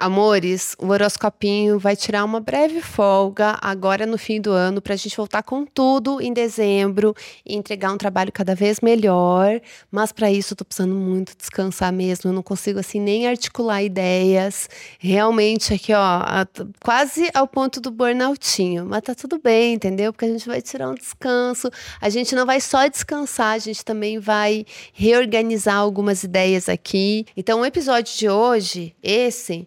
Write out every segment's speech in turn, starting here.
Amores, o horoscopinho vai tirar uma breve folga agora no fim do ano para a gente voltar com tudo em dezembro e entregar um trabalho cada vez melhor. Mas para isso eu tô precisando muito descansar mesmo. Eu não consigo assim nem articular ideias. Realmente aqui, ó, quase ao ponto do burnoutinho. Mas tá tudo bem, entendeu? Porque a gente vai tirar um descanso. A gente não vai só descansar, a gente também vai reorganizar algumas ideias aqui. Então, o episódio de hoje, esse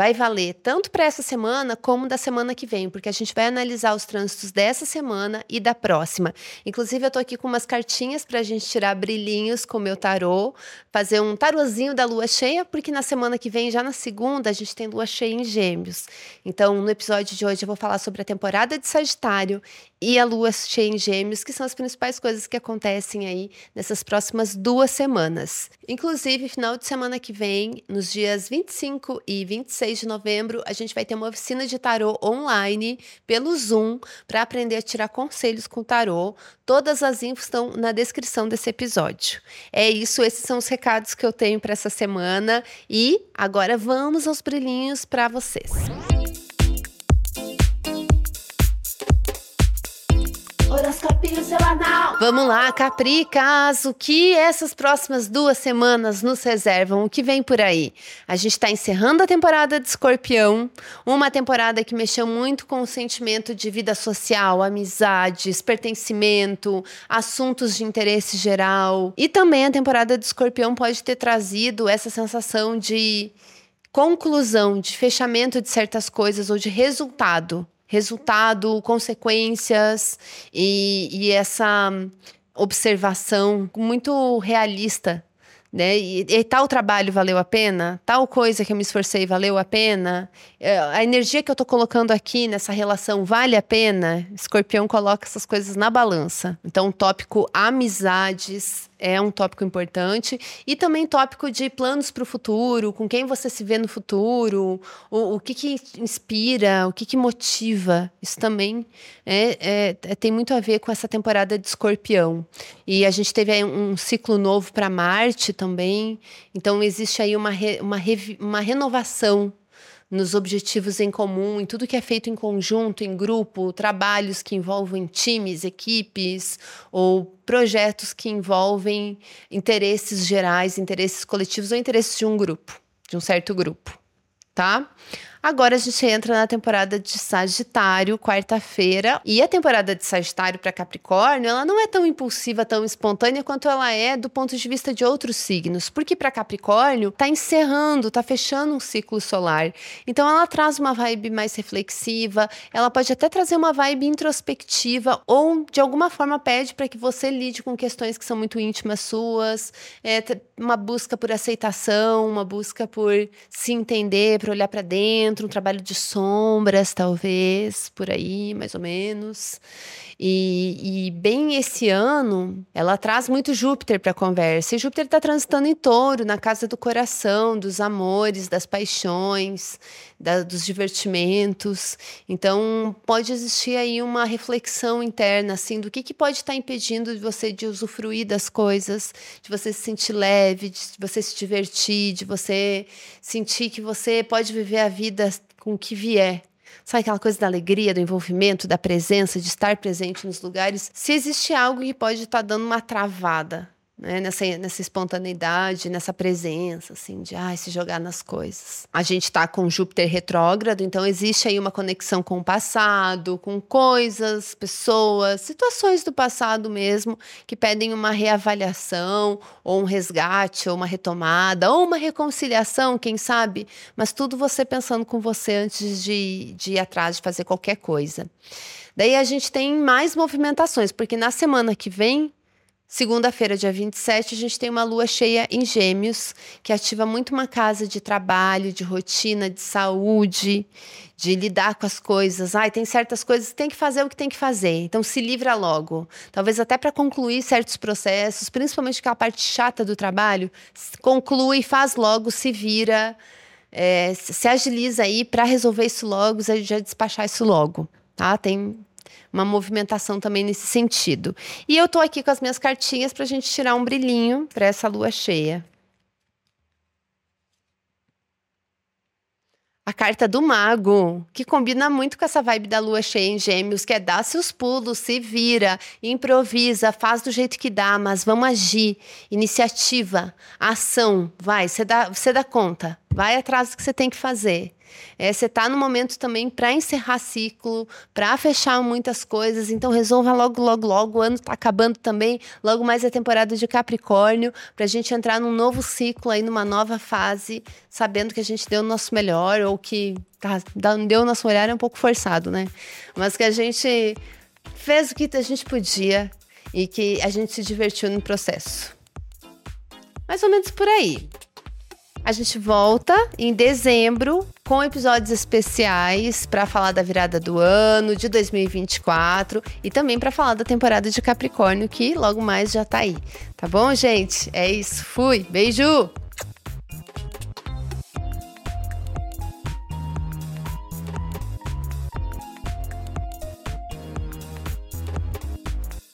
vai valer tanto para essa semana como da semana que vem, porque a gente vai analisar os trânsitos dessa semana e da próxima. Inclusive, eu estou aqui com umas cartinhas para a gente tirar brilhinhos com o meu tarô, fazer um tarozinho da lua cheia, porque na semana que vem, já na segunda, a gente tem lua cheia em Gêmeos. Então, no episódio de hoje, eu vou falar sobre a temporada de Sagitário e a lua cheia em Gêmeos, que são as principais coisas que acontecem aí nessas próximas duas semanas. Inclusive, final de semana que vem, nos dias 25 e 26 de novembro, a gente vai ter uma oficina de tarô online pelo Zoom para aprender a tirar conselhos com tarô. Todas as infos estão na descrição desse episódio. É isso, esses são os recados que eu tenho para essa semana e agora vamos aos brilhinhos para vocês. Horoscopinho Vamos lá, Capricas, o que essas próximas duas semanas nos reservam? O que vem por aí? A gente está encerrando a temporada de Escorpião, uma temporada que mexeu muito com o sentimento de vida social, amizades, pertencimento, assuntos de interesse geral. E também a temporada de Escorpião pode ter trazido essa sensação de conclusão, de fechamento de certas coisas ou de resultado resultado, consequências e, e essa observação muito realista né? E, e, tal trabalho valeu a pena? Tal coisa que eu me esforcei valeu a pena? É, a energia que eu estou colocando aqui nessa relação vale a pena? Escorpião coloca essas coisas na balança. Então, o tópico amizades é um tópico importante e também tópico de planos para o futuro, com quem você se vê no futuro, o, o que, que inspira, o que, que motiva. Isso também é, é, é tem muito a ver com essa temporada de Escorpião. E a gente teve um ciclo novo para Marte também. Então, existe aí uma, re, uma, re, uma renovação nos objetivos em comum, em tudo que é feito em conjunto, em grupo, trabalhos que envolvem times, equipes ou projetos que envolvem interesses gerais, interesses coletivos ou interesses de um grupo, de um certo grupo, tá? Agora a gente entra na temporada de Sagitário, quarta-feira. E a temporada de Sagitário para Capricórnio, ela não é tão impulsiva, tão espontânea quanto ela é do ponto de vista de outros signos. Porque para Capricórnio tá encerrando, tá fechando um ciclo solar. Então ela traz uma vibe mais reflexiva, ela pode até trazer uma vibe introspectiva ou de alguma forma pede para que você lide com questões que são muito íntimas suas, é, uma busca por aceitação, uma busca por se entender, para olhar para dentro dentro, um trabalho de sombras, talvez, por aí, mais ou menos. E, e bem esse ano, ela traz muito Júpiter para a conversa. E Júpiter está transitando em touro, na casa do coração, dos amores, das paixões, da, dos divertimentos. Então, pode existir aí uma reflexão interna, assim, do que, que pode estar tá impedindo de você de usufruir das coisas, de você se sentir leve, de você se divertir, de você sentir que você pode viver a vida com o que vier, Sabe aquela coisa da alegria, do envolvimento, da presença, de estar presente nos lugares? Se existe algo que pode estar tá dando uma travada né? nessa, nessa espontaneidade, nessa presença, assim, de ai, se jogar nas coisas. A gente está com Júpiter retrógrado, então existe aí uma conexão com o passado, com coisas, pessoas, situações do passado mesmo, que pedem uma reavaliação, ou um resgate, ou uma retomada, ou uma reconciliação, quem sabe, mas tudo você pensando com você antes de, de ir atrás de fazer qualquer coisa. Daí a gente tem mais movimentações, porque na semana que vem Segunda-feira, dia 27, a gente tem uma lua cheia em Gêmeos, que ativa muito uma casa de trabalho, de rotina, de saúde, de lidar com as coisas. Ai, tem certas coisas tem que fazer o que tem que fazer. Então se livra logo. Talvez até para concluir certos processos, principalmente aquela parte chata do trabalho, conclui, faz logo, se vira, é, se agiliza aí para resolver isso logo, já despachar isso logo. Tá? Tem uma movimentação também nesse sentido. E eu tô aqui com as minhas cartinhas para a gente tirar um brilhinho para essa lua cheia. a carta do mago, que combina muito com essa vibe da lua cheia em gêmeos, que é dar seus pulos, se vira, improvisa, faz do jeito que dá, mas vamos agir. Iniciativa, ação, vai, você dá, dá conta, vai atrás do que você tem que fazer. É, você está no momento também para encerrar ciclo, para fechar muitas coisas, então resolva logo, logo, logo. O ano está acabando também, logo mais a temporada de Capricórnio, para a gente entrar num novo ciclo aí, numa nova fase, sabendo que a gente deu o nosso melhor ou que tá, deu o nosso olhar é um pouco forçado, né? Mas que a gente fez o que a gente podia e que a gente se divertiu no processo. Mais ou menos por aí. A gente volta em dezembro com episódios especiais para falar da virada do ano de 2024 e também para falar da temporada de Capricórnio que logo mais já tá aí. Tá bom, gente? É isso. Fui. Beijo.